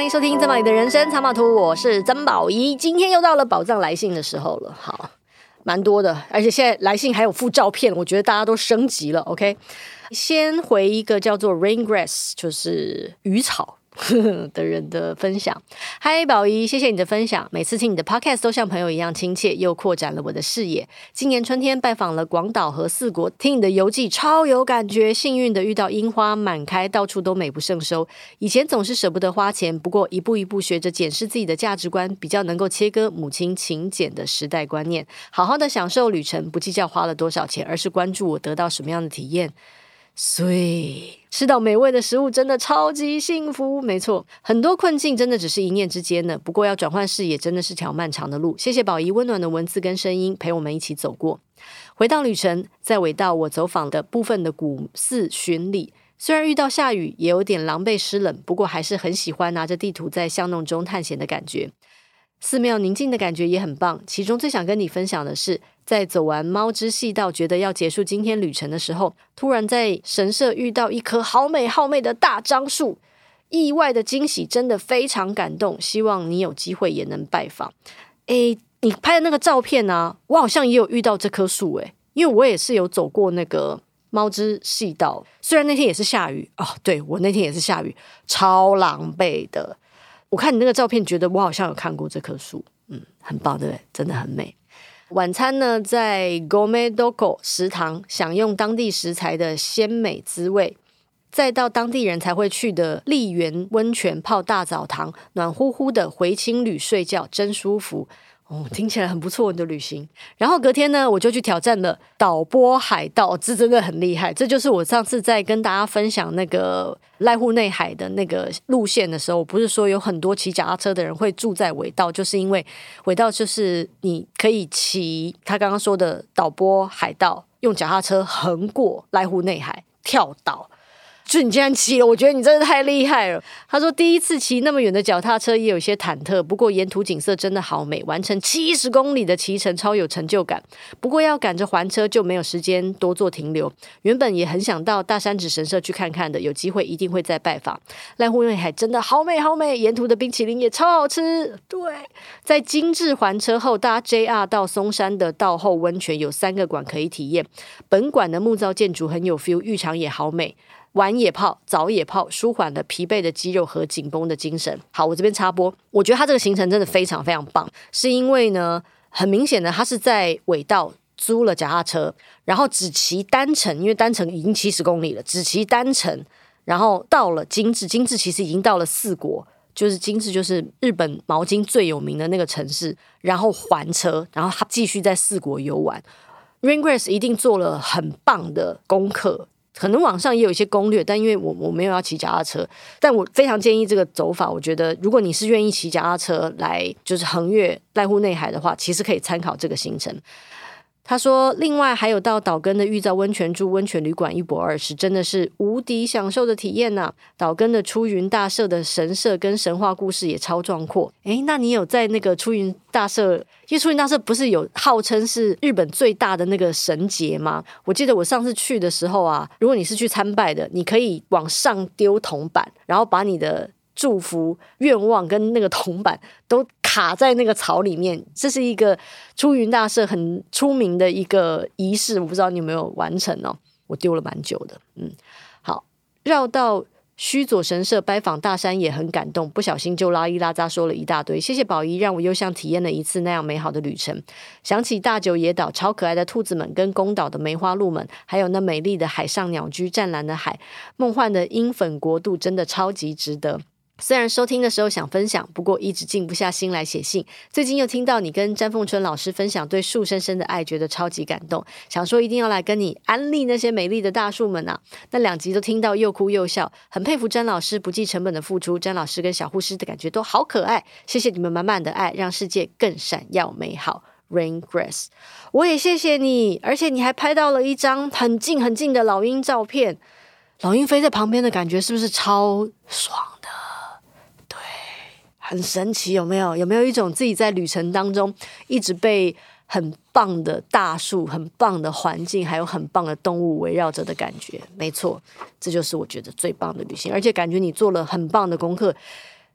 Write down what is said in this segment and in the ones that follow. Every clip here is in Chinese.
欢迎收听曾宝仪的人生藏宝图，我是曾宝仪。今天又到了宝藏来信的时候了，好，蛮多的，而且现在来信还有附照片，我觉得大家都升级了。OK，先回一个叫做 Rain Grass，就是鱼草。的人的分享，嗨，宝仪，谢谢你的分享。每次听你的 podcast 都像朋友一样亲切，又扩展了我的视野。今年春天拜访了广岛和四国，听你的游记超有感觉。幸运的遇到樱花满开，到处都美不胜收。以前总是舍不得花钱，不过一步一步学着检视自己的价值观，比较能够切割母亲勤俭的时代观念，好好的享受旅程，不计较花了多少钱，而是关注我得到什么样的体验。所以吃到美味的食物真的超级幸福，没错，很多困境真的只是一念之间呢。不过要转换视野真的是条漫长的路。谢谢宝仪温暖的文字跟声音陪我们一起走过。回到旅程，在尾道我走访的部分的古寺巡礼，虽然遇到下雨，也有点狼狈湿冷，不过还是很喜欢拿着地图在巷弄中探险的感觉。寺庙宁静的感觉也很棒。其中最想跟你分享的是。在走完猫之细道，觉得要结束今天旅程的时候，突然在神社遇到一棵好美好美的大樟树，意外的惊喜，真的非常感动。希望你有机会也能拜访。诶，你拍的那个照片呢、我好像也有遇到这棵树，诶，因为我也是有走过那个猫之细道，虽然那天也是下雨哦，对，我那天也是下雨，超狼狈的。我看你那个照片，觉得我好像有看过这棵树，嗯，很棒，对不对？真的很美。晚餐呢，在 Gourmet Doko 食堂享用当地食材的鲜美滋味，再到当地人才会去的丽园温泉泡大澡堂，暖乎乎的回青旅睡觉，真舒服。哦，听起来很不错，你的旅行。然后隔天呢，我就去挑战了导播海盗，这真的很厉害。这就是我上次在跟大家分享那个濑户内海的那个路线的时候，我不是说有很多骑脚踏车的人会住在尾道，就是因为尾道就是你可以骑他刚刚说的导播海盗，用脚踏车横过濑户内海跳岛。就你竟然骑了，我觉得你真的太厉害了。他说第一次骑那么远的脚踏车也有些忐忑，不过沿途景色真的好美，完成七十公里的骑程超有成就感。不过要赶着还车就没有时间多做停留。原本也很想到大山子神社去看看的，有机会一定会再拜访。濑户内海真的好美好美，沿途的冰淇淋也超好吃。对，在精致还车后搭 JR 到松山的道后温泉有三个馆可以体验。本馆的木造建筑很有 feel，浴场也好美。晚野泡、早野泡，舒缓了疲惫的肌肉和紧绷的精神。好，我这边插播，我觉得他这个行程真的非常非常棒，是因为呢，很明显的他是在尾道租了脚踏车，然后只骑单程，因为单程已经七十公里了，只骑单程，然后到了金治，金治其实已经到了四国，就是金治就是日本毛巾最有名的那个城市，然后还车，然后他继续在四国游玩。Rain Grass 一定做了很棒的功课。可能网上也有一些攻略，但因为我我没有要骑脚踏车，但我非常建议这个走法。我觉得如果你是愿意骑脚踏车来就是横越濑户内海的话，其实可以参考这个行程。他说：“另外还有到岛根的玉造温泉住温泉旅馆一泊二食，真的是无敌享受的体验呐、啊！岛根的出云大社的神社跟神话故事也超壮阔。诶，那你有在那个出云大社？因为出云大社不是有号称是日本最大的那个神节吗？我记得我上次去的时候啊，如果你是去参拜的，你可以往上丢铜板，然后把你的。”祝福愿望跟那个铜板都卡在那个草里面，这是一个出云大社很出名的一个仪式，我不知道你有没有完成哦。我丢了蛮久的，嗯，好，绕到须佐神社拜访大山也很感动，不小心就拉一拉扎说了一大堆。谢谢宝仪，让我又像体验了一次那样美好的旅程。想起大久野岛超可爱的兔子们，跟宫岛的梅花鹿们，还有那美丽的海上鸟居、湛蓝的海、梦幻的樱粉国度，真的超级值得。虽然收听的时候想分享，不过一直静不下心来写信。最近又听到你跟詹凤春老师分享对树深深的爱，觉得超级感动，想说一定要来跟你安利那些美丽的大树们啊！那两集都听到又哭又笑，很佩服詹老师不计成本的付出。詹老师跟小护士的感觉都好可爱，谢谢你们满满的爱，让世界更闪耀美好。Rain Grass，我也谢谢你，而且你还拍到了一张很近很近的老鹰照片，老鹰飞在旁边的感觉是不是超爽？很神奇，有没有？有没有一种自己在旅程当中一直被很棒的大树、很棒的环境，还有很棒的动物围绕着的感觉？没错，这就是我觉得最棒的旅行，而且感觉你做了很棒的功课。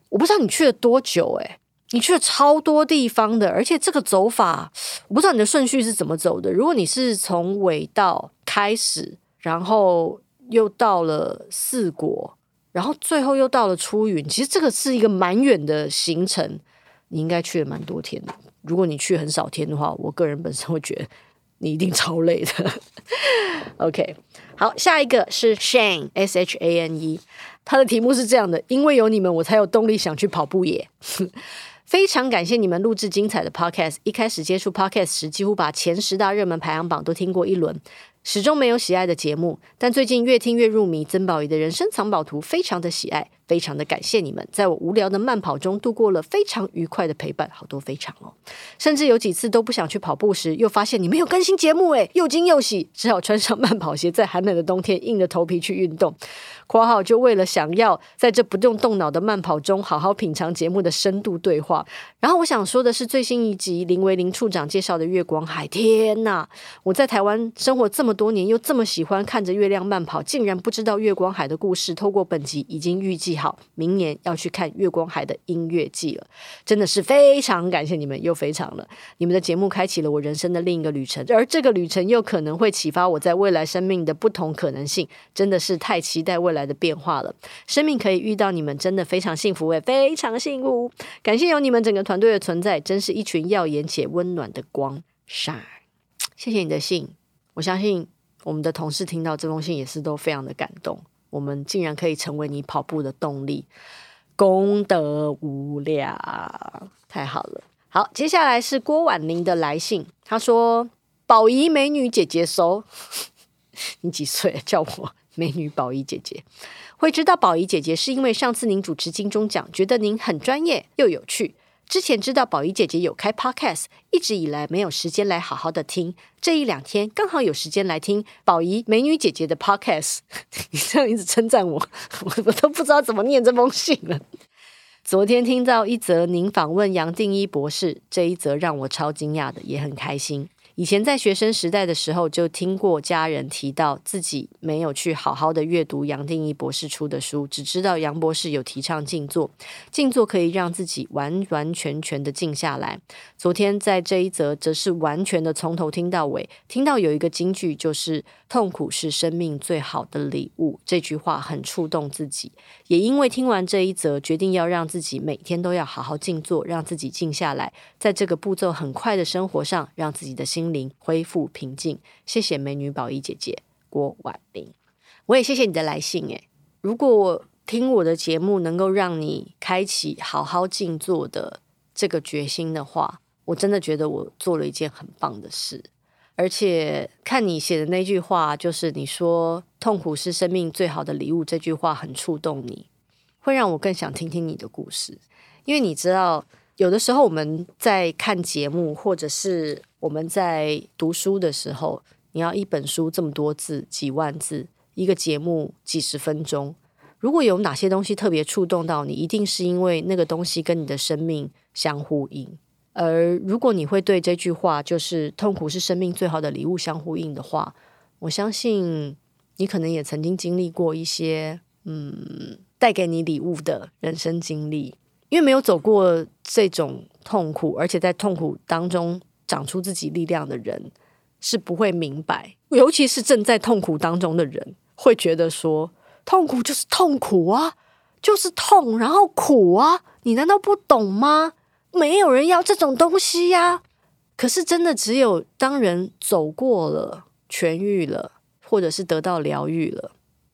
我不知道你去了多久，诶，你去了超多地方的，而且这个走法，我不知道你的顺序是怎么走的。如果你是从尾道开始，然后又到了四国，然后最后又到了出云，其实这个是一个蛮远的行程，你应该去了蛮多天的。如果你去很少天的话，我个人本身会觉得你一定超累的。OK，好，下一个是 Shane S H A N E，他的题目是这样的：因为有你们，我才有动力想去跑步耶。非常感谢你们录制精彩的 Podcast。一开始接触 Podcast 时，几乎把前十大热门排行榜都听过一轮。始终没有喜爱的节目，但最近越听越入迷。曾宝仪的人生藏宝图非常的喜爱，非常的感谢你们，在我无聊的慢跑中度过了非常愉快的陪伴，好多非常哦。甚至有几次都不想去跑步时，又发现你没有更新节目，诶，又惊又喜，只好穿上慢跑鞋，在寒冷的冬天硬着头皮去运动。括号就为了想要在这不用动脑的慢跑中好好品尝节目的深度对话。然后我想说的是，最新一集林维林处长介绍的月光海，天呐！我在台湾生活这么多年，又这么喜欢看着月亮慢跑，竟然不知道月光海的故事。透过本集已经预计好，明年要去看月光海的音乐季了。真的是非常感谢你们，又非常了。你们的节目开启了我人生的另一个旅程，而这个旅程又可能会启发我在未来生命的不同可能性。真的是太期待未来来的变化了。生命可以遇到你们，真的非常幸福也，非常幸福。感谢有你们整个团队的存在，真是一群耀眼且温暖的光。Shine，谢谢你的信，我相信。我们的同事听到这封信也是都非常的感动。我们竟然可以成为你跑步的动力，功德无量，太好了。好，接下来是郭婉玲的来信，她说：“宝仪美女姐姐收，你几岁？叫我 美女宝仪姐姐。会知道宝仪姐姐是因为上次您主持金钟奖，觉得您很专业又有趣。”之前知道宝仪姐姐有开 podcast，一直以来没有时间来好好的听。这一两天刚好有时间来听宝仪美女姐姐的 podcast。你这样一直称赞我，我都不知道怎么念这封信了。昨天听到一则您访问杨定一博士，这一则让我超惊讶的，也很开心。以前在学生时代的时候，就听过家人提到自己没有去好好的阅读杨定一博士出的书，只知道杨博士有提倡静坐，静坐可以让自己完完全全的静下来。昨天在这一则，则是完全的从头听到尾，听到有一个金句，就是“痛苦是生命最好的礼物”，这句话很触动自己。也因为听完这一则，决定要让自己每天都要好好静坐，让自己静下来，在这个步骤很快的生活上，让自己的心。心灵恢复平静，谢谢美女宝仪姐姐郭婉玲，我也谢谢你的来信。诶，如果听我的节目能够让你开启好好静坐的这个决心的话，我真的觉得我做了一件很棒的事。而且看你写的那句话，就是你说痛苦是生命最好的礼物，这句话很触动你，会让我更想听听你的故事，因为你知道。有的时候我们在看节目，或者是我们在读书的时候，你要一本书这么多字，几万字，一个节目几十分钟，如果有哪些东西特别触动到你，一定是因为那个东西跟你的生命相呼应。而如果你会对这句话，就是痛苦是生命最好的礼物相呼应的话，我相信你可能也曾经经历过一些，嗯，带给你礼物的人生经历。因为没有走过这种痛苦，而且在痛苦当中长出自己力量的人，是不会明白。尤其是正在痛苦当中的人，会觉得说，痛苦就是痛苦啊，就是痛，然后苦啊，你难道不懂吗？没有人要这种东西呀。可是真的只有当人走过了、痊愈了，或者是得到疗愈了，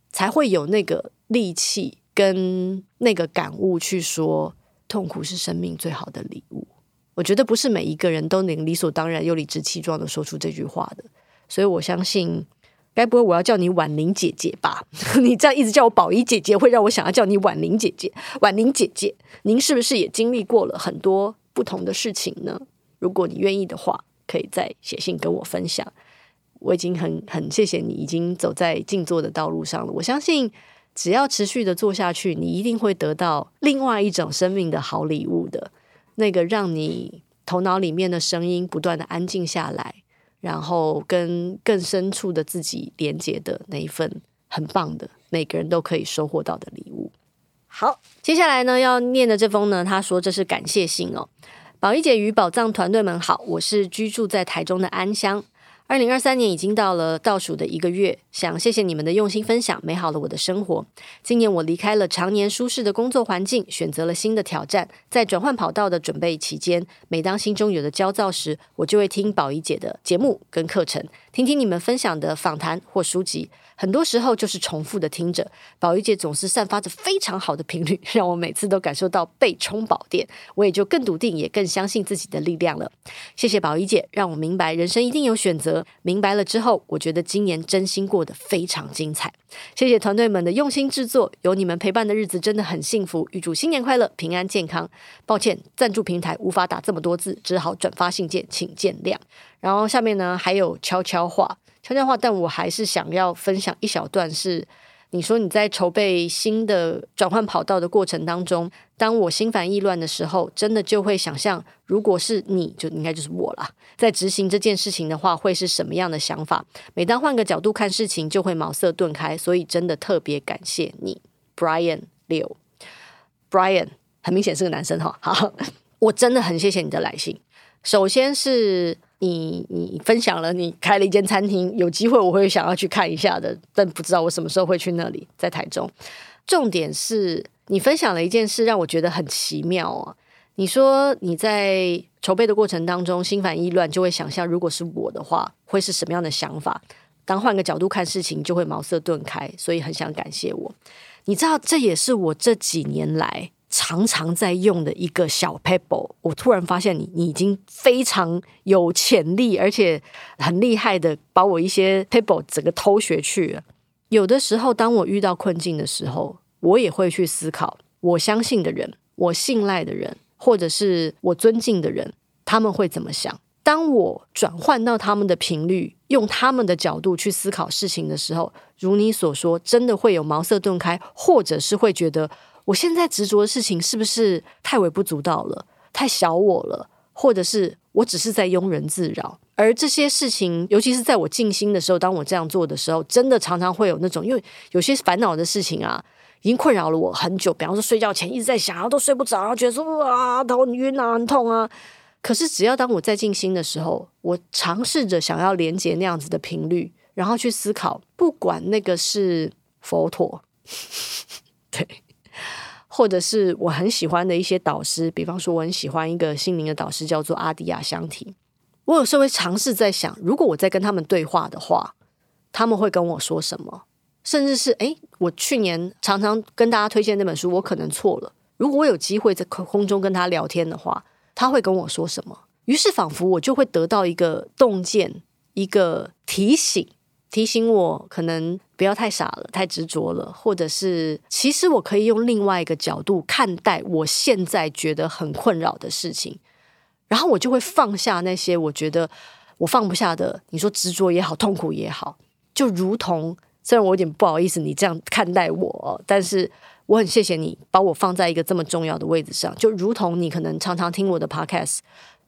才会有那个力气跟那个感悟去说。痛苦是生命最好的礼物。我觉得不是每一个人都能理所当然又理直气壮的说出这句话的，所以我相信，该不会我要叫你婉玲姐姐吧？你这样一直叫我宝仪姐姐，会让我想要叫你婉玲姐姐。婉玲姐姐，您是不是也经历过了很多不同的事情呢？如果你愿意的话，可以再写信跟我分享。我已经很很谢谢你，已经走在静坐的道路上了。我相信。只要持续的做下去，你一定会得到另外一种生命的好礼物的，那个让你头脑里面的声音不断的安静下来，然后跟更深处的自己连接的那一份很棒的，每个人都可以收获到的礼物。好，接下来呢要念的这封呢，他说这是感谢信哦。宝仪姐与宝藏团队们好，我是居住在台中的安香。二零二三年已经到了倒数的一个月，想谢谢你们的用心分享，美好了我的生活。今年我离开了常年舒适的工作环境，选择了新的挑战。在转换跑道的准备期间，每当心中有了焦躁时，我就会听宝仪姐的节目跟课程，听听你们分享的访谈或书籍。很多时候就是重复的听着，宝仪姐总是散发着非常好的频率，让我每次都感受到被充饱电，我也就更笃定，也更相信自己的力量了。谢谢宝仪姐，让我明白人生一定有选择。明白了之后，我觉得今年真心过得非常精彩。谢谢团队们的用心制作，有你们陪伴的日子真的很幸福。预祝新年快乐，平安健康。抱歉，赞助平台无法打这么多字，只好转发信件，请见谅。然后下面呢还有悄悄话。悄悄话，但我还是想要分享一小段是，你说你在筹备新的转换跑道的过程当中，当我心烦意乱的时候，真的就会想象，如果是你就应该就是我啦，在执行这件事情的话，会是什么样的想法？每当换个角度看事情，就会茅塞顿开。所以真的特别感谢你，Brian 六，Brian 很明显是个男生哈。好，我真的很谢谢你的来信。首先是。你你分享了你开了一间餐厅，有机会我会想要去看一下的，但不知道我什么时候会去那里，在台中。重点是你分享了一件事，让我觉得很奇妙啊！你说你在筹备的过程当中心烦意乱，就会想象如果是我的话，会是什么样的想法？当换个角度看事情，就会茅塞顿开，所以很想感谢我。你知道，这也是我这几年来。常常在用的一个小 pebble，我突然发现你，你已经非常有潜力，而且很厉害的把我一些 pebble 整个偷学去了。有的时候，当我遇到困境的时候，我也会去思考，我相信的人，我信赖的人，或者是我尊敬的人，他们会怎么想？当我转换到他们的频率，用他们的角度去思考事情的时候，如你所说，真的会有茅塞顿开，或者是会觉得。我现在执着的事情是不是太微不足道了，太小我了，或者是我只是在庸人自扰？而这些事情，尤其是在我静心的时候，当我这样做的时候，真的常常会有那种，因为有些烦恼的事情啊，已经困扰了我很久。比方说，睡觉前一直在想，然后都睡不着，觉得说啊，头晕啊，很痛啊。可是，只要当我在静心的时候，我尝试着想要连接那样子的频率，然后去思考，不管那个是佛陀，对。或者是我很喜欢的一些导师，比方说我很喜欢一个心灵的导师，叫做阿迪亚香提。我有时候会尝试在想，如果我在跟他们对话的话，他们会跟我说什么？甚至是诶，我去年常常跟大家推荐那本书，我可能错了。如果我有机会在空中跟他聊天的话，他会跟我说什么？于是仿佛我就会得到一个洞见，一个提醒。提醒我可能不要太傻了，太执着了，或者是其实我可以用另外一个角度看待我现在觉得很困扰的事情，然后我就会放下那些我觉得我放不下的，你说执着也好，痛苦也好，就如同虽然我有点不好意思你这样看待我，但是我很谢谢你把我放在一个这么重要的位置上，就如同你可能常常听我的 podcast，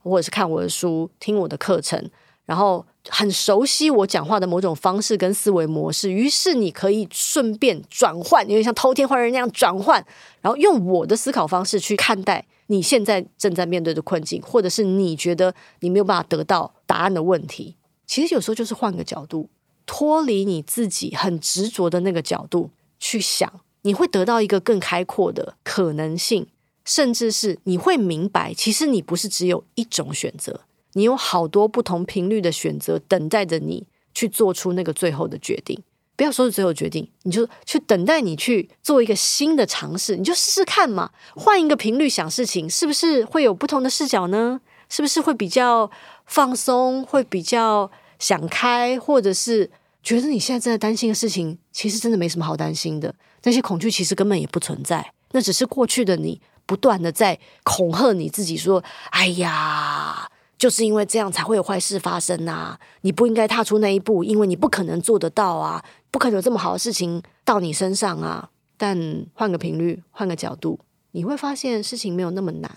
或者是看我的书，听我的课程。然后很熟悉我讲话的某种方式跟思维模式，于是你可以顺便转换，有点像偷天换日那样转换，然后用我的思考方式去看待你现在正在面对的困境，或者是你觉得你没有办法得到答案的问题。其实有时候就是换个角度，脱离你自己很执着的那个角度去想，你会得到一个更开阔的可能性，甚至是你会明白，其实你不是只有一种选择。你有好多不同频率的选择等待着你去做出那个最后的决定。不要说是最后决定，你就去等待你去做一个新的尝试，你就试试看嘛。换一个频率想事情，是不是会有不同的视角呢？是不是会比较放松，会比较想开，或者是觉得你现在正在担心的事情，其实真的没什么好担心的。那些恐惧其实根本也不存在，那只是过去的你不断的在恐吓你自己，说：“哎呀。”就是因为这样才会有坏事发生呐！你不应该踏出那一步，因为你不可能做得到啊，不可能有这么好的事情到你身上啊。但换个频率，换个角度，你会发现事情没有那么难。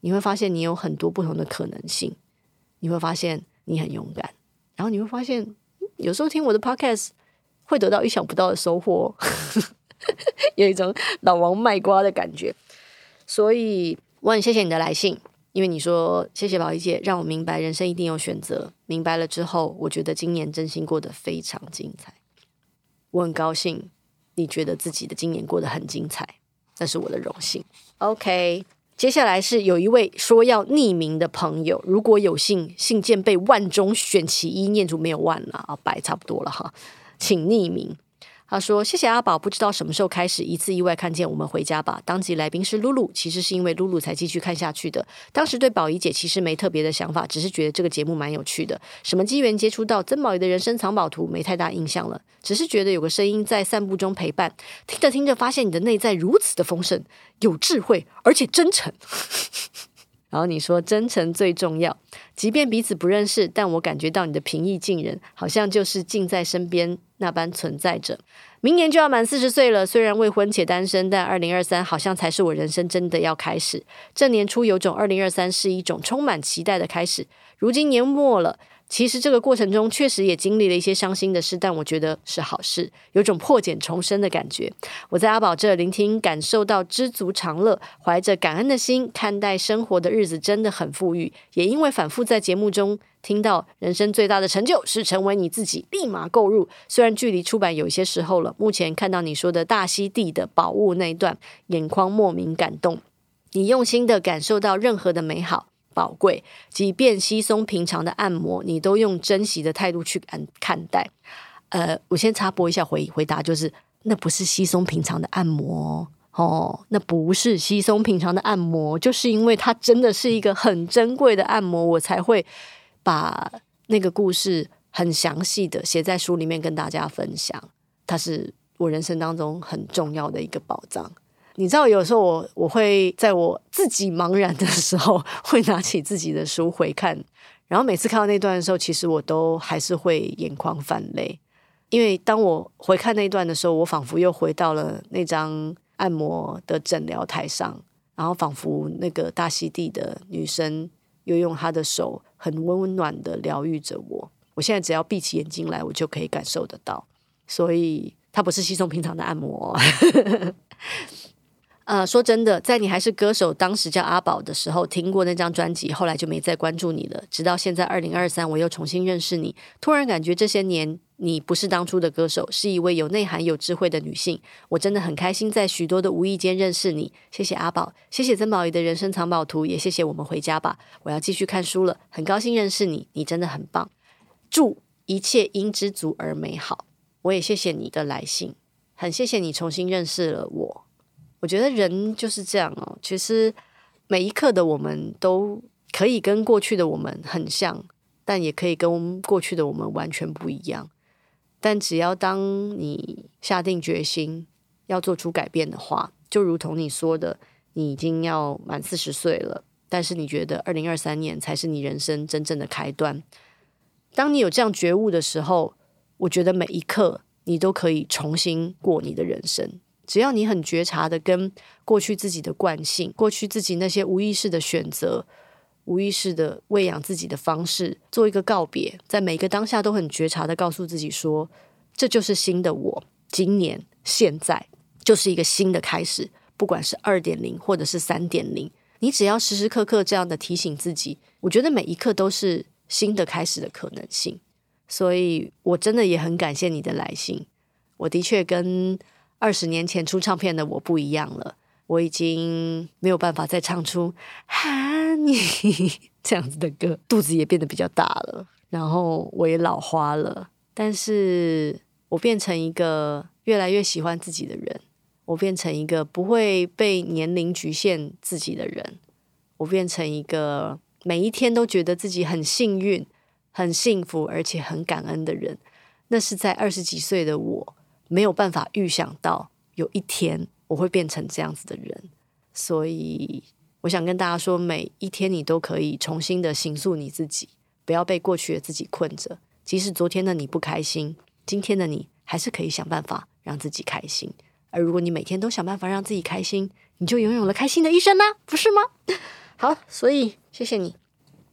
你会发现你有很多不同的可能性。你会发现你很勇敢，然后你会发现有时候听我的 podcast 会得到意想不到的收获。有一种老王卖瓜的感觉。所以我很谢谢你的来信，因为你说谢谢宝仪姐，让我明白人生一定有选择。明白了之后，我觉得今年真心过得非常精彩。我很高兴你觉得自己的今年过得很精彩，那是我的荣幸。OK，接下来是有一位说要匿名的朋友，如果有幸信件被万中选其一，念出没有万了啊，白差不多了哈，请匿名。他说：“谢谢阿宝，不知道什么时候开始，一次意外看见我们回家吧。当集来宾是露露，其实是因为露露才继续看下去的。当时对宝仪姐其实没特别的想法，只是觉得这个节目蛮有趣的。什么机缘接触到曾宝仪的人生藏宝图，没太大印象了，只是觉得有个声音在散步中陪伴。听着听着，发现你的内在如此的丰盛，有智慧，而且真诚。”然后你说真诚最重要，即便彼此不认识，但我感觉到你的平易近人，好像就是近在身边那般存在着。明年就要满四十岁了，虽然未婚且单身，但二零二三好像才是我人生真的要开始。这年初有种二零二三是一种充满期待的开始。如今年末了。其实这个过程中确实也经历了一些伤心的事，但我觉得是好事，有种破茧重生的感觉。我在阿宝这聆听，感受到知足常乐，怀着感恩的心看待生活的日子真的很富裕。也因为反复在节目中听到人生最大的成就是成为你自己，立马购入。虽然距离出版有些时候了，目前看到你说的大溪地的宝物那一段，眼眶莫名感动。你用心的感受到任何的美好。宝贵，即便稀松平常的按摩，你都用珍惜的态度去看看待。呃，我先插播一下回回答，就是那不是稀松平常的按摩哦，那不是稀松平常的按摩，就是因为它真的是一个很珍贵的按摩，我才会把那个故事很详细的写在书里面跟大家分享。它是我人生当中很重要的一个宝藏。你知道，有时候我我会在我自己茫然的时候，会拿起自己的书回看，然后每次看到那段的时候，其实我都还是会眼眶泛泪，因为当我回看那段的时候，我仿佛又回到了那张按摩的诊疗台上，然后仿佛那个大溪地的女生又用她的手很温暖的疗愈着我。我现在只要闭起眼睛来，我就可以感受得到，所以它不是稀松平常的按摩。呃，说真的，在你还是歌手，当时叫阿宝的时候，听过那张专辑，后来就没再关注你了。直到现在二零二三，我又重新认识你，突然感觉这些年你不是当初的歌手，是一位有内涵、有智慧的女性。我真的很开心，在许多的无意间认识你。谢谢阿宝，谢谢曾宝仪的人生藏宝图，也谢谢我们回家吧。我要继续看书了，很高兴认识你，你真的很棒。祝一切因知足而美好。我也谢谢你的来信，很谢谢你重新认识了我。我觉得人就是这样哦。其实每一刻的我们都可以跟过去的我们很像，但也可以跟过去的我们完全不一样。但只要当你下定决心要做出改变的话，就如同你说的，你已经要满四十岁了，但是你觉得二零二三年才是你人生真正的开端。当你有这样觉悟的时候，我觉得每一刻你都可以重新过你的人生。只要你很觉察的跟过去自己的惯性、过去自己那些无意识的选择、无意识的喂养自己的方式做一个告别，在每个当下都很觉察的告诉自己说：“这就是新的我，今年现在就是一个新的开始，不管是二点零或者是三点零，你只要时时刻刻这样的提醒自己，我觉得每一刻都是新的开始的可能性。所以我真的也很感谢你的来信，我的确跟。二十年前出唱片的我不一样了，我已经没有办法再唱出“哈尼” 这样子的歌，肚子也变得比较大了，然后我也老花了。但是我变成一个越来越喜欢自己的人，我变成一个不会被年龄局限自己的人，我变成一个每一天都觉得自己很幸运、很幸福，而且很感恩的人。那是在二十几岁的我。没有办法预想到有一天我会变成这样子的人，所以我想跟大家说，每一天你都可以重新的形塑你自己，不要被过去的自己困着。即使昨天的你不开心，今天的你还是可以想办法让自己开心。而如果你每天都想办法让自己开心，你就拥有了开心的一生啦，不是吗？好，所以谢谢你。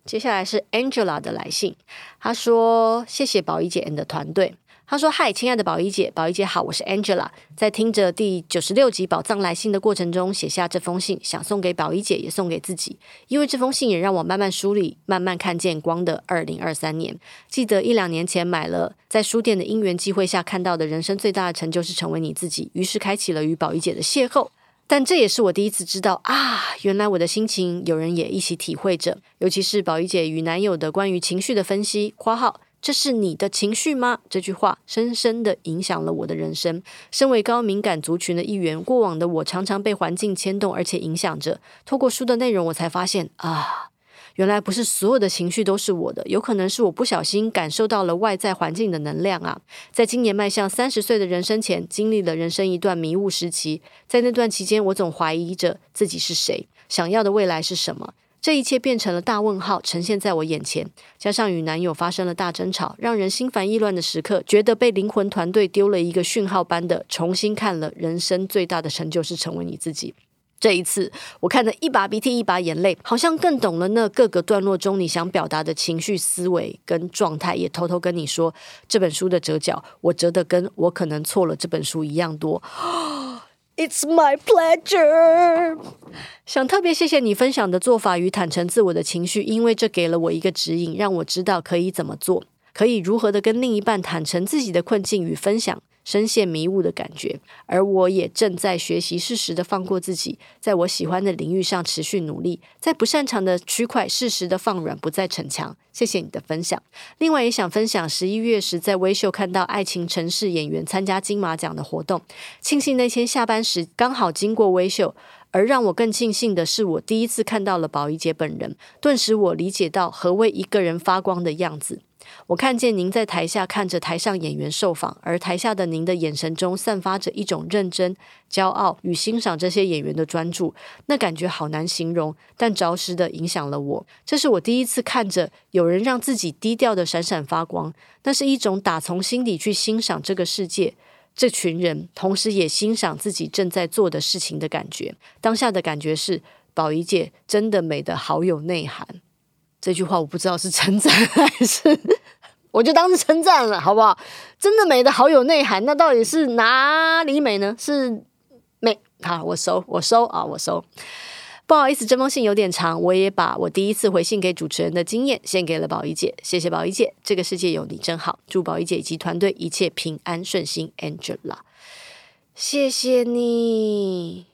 接下来是 Angela 的来信，她说：“谢谢宝仪姐 and 的团队。”他说：“嗨，亲爱的宝仪姐，宝仪姐好，我是 Angela，在听着第九十六集《宝藏来信》的过程中，写下这封信，想送给宝仪姐，也送给自己，因为这封信也让我慢慢梳理，慢慢看见光的二零二三年。记得一两年前买了，在书店的因缘际会下看到的人生最大的成就是成为你自己，于是开启了与宝仪姐的邂逅。但这也是我第一次知道啊，原来我的心情有人也一起体会着，尤其是宝仪姐与男友的关于情绪的分析（括号）。这是你的情绪吗？这句话深深地影响了我的人生。身为高敏感族群的一员，过往的我常常被环境牵动，而且影响着。透过书的内容，我才发现啊，原来不是所有的情绪都是我的，有可能是我不小心感受到了外在环境的能量啊。在今年迈向三十岁的人生前，经历了人生一段迷雾时期。在那段期间，我总怀疑着自己是谁，想要的未来是什么。这一切变成了大问号，呈现在我眼前。加上与男友发生了大争吵，让人心烦意乱的时刻，觉得被灵魂团队丢了一个讯号般的重新看了人生最大的成就是成为你自己。这一次，我看得一把鼻涕一把眼泪，好像更懂了那各个段落中你想表达的情绪、思维跟状态。也偷偷跟你说，这本书的折角，我折得跟我可能错了这本书一样多。It's my pleasure。想特别谢谢你分享的做法与坦诚自我的情绪，因为这给了我一个指引，让我知道可以怎么做，可以如何的跟另一半坦诚自己的困境与分享。深陷迷雾的感觉，而我也正在学习适时的放过自己，在我喜欢的领域上持续努力，在不擅长的区块适时的放软，不再逞强。谢谢你的分享。另外也想分享，十一月时在微秀看到爱情城市演员参加金马奖的活动，庆幸那天下班时刚好经过微秀，而让我更庆幸的是，我第一次看到了宝仪姐本人，顿时我理解到何谓一个人发光的样子。我看见您在台下看着台上演员受访，而台下的您的眼神中散发着一种认真、骄傲与欣赏这些演员的专注，那感觉好难形容，但着实的影响了我。这是我第一次看着有人让自己低调的闪闪发光，那是一种打从心底去欣赏这个世界、这群人，同时也欣赏自己正在做的事情的感觉。当下的感觉是，宝仪姐真的美得好有内涵。这句话我不知道是称赞还是，我就当是称赞了，好不好？真的美得好有内涵，那到底是哪里美呢？是美，好，我收，我收啊，我收。不好意思，这封信有点长，我也把我第一次回信给主持人的经验献给了宝仪姐，谢谢宝仪姐，这个世界有你真好，祝宝仪姐以及团队一切平安顺心，Angela，谢谢你，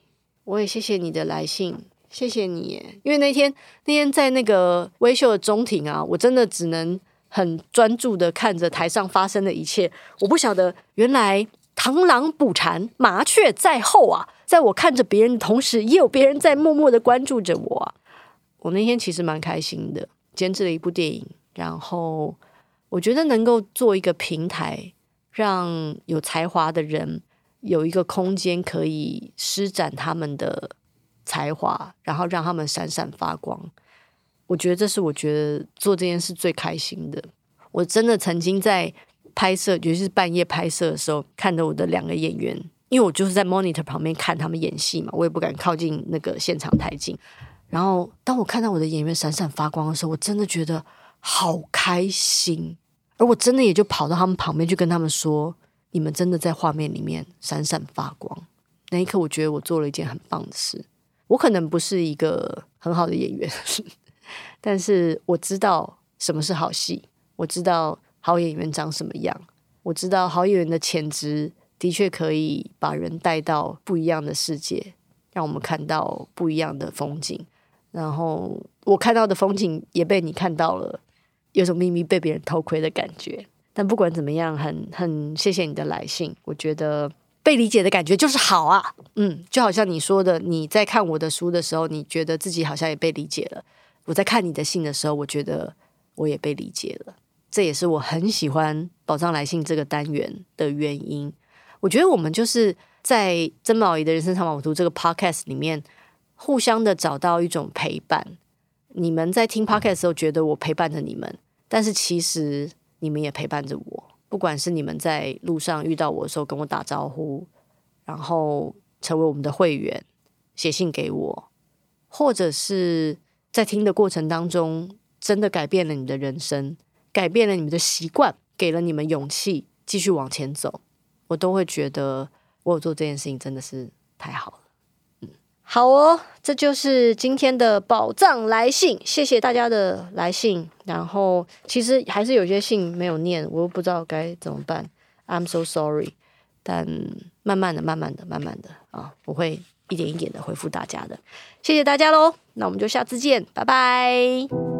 我也谢谢你的来信。谢谢你，因为那天那天在那个微秀的中庭啊，我真的只能很专注的看着台上发生的一切。我不晓得原来螳螂捕蝉，麻雀在后啊，在我看着别人的同时，也有别人在默默的关注着我啊。我那天其实蛮开心的，监制了一部电影，然后我觉得能够做一个平台，让有才华的人有一个空间可以施展他们的。才华，然后让他们闪闪发光。我觉得这是我觉得做这件事最开心的。我真的曾经在拍摄，尤其是半夜拍摄的时候，看着我的两个演员，因为我就是在 monitor 旁边看他们演戏嘛，我也不敢靠近那个现场太近。然后当我看到我的演员闪闪发光的时候，我真的觉得好开心。而我真的也就跑到他们旁边去跟他们说：“你们真的在画面里面闪闪发光。”那一刻，我觉得我做了一件很棒的事。我可能不是一个很好的演员，但是我知道什么是好戏，我知道好演员长什么样，我知道好演员的潜质的确可以把人带到不一样的世界，让我们看到不一样的风景。然后我看到的风景也被你看到了，有种秘密被别人偷窥的感觉。但不管怎么样，很很谢谢你的来信，我觉得。被理解的感觉就是好啊，嗯，就好像你说的，你在看我的书的时候，你觉得自己好像也被理解了；我在看你的信的时候，我觉得我也被理解了。这也是我很喜欢《宝藏来信》这个单元的原因。我觉得我们就是在曾宝仪的人生藏宝图这个 podcast 里面，互相的找到一种陪伴。你们在听 podcast 的时候，觉得我陪伴着你们，但是其实你们也陪伴着我。不管是你们在路上遇到我的时候跟我打招呼，然后成为我们的会员，写信给我，或者是在听的过程当中，真的改变了你的人生，改变了你们的习惯，给了你们勇气，继续往前走，我都会觉得我有做这件事情真的是太好了。嗯，好哦，这就是今天的宝藏来信，谢谢大家的来信。然后其实还是有些信没有念，我又不知道该怎么办。I'm so sorry。但慢慢的、慢慢的、慢慢的啊，我会一点一点的回复大家的。谢谢大家喽，那我们就下次见，拜拜。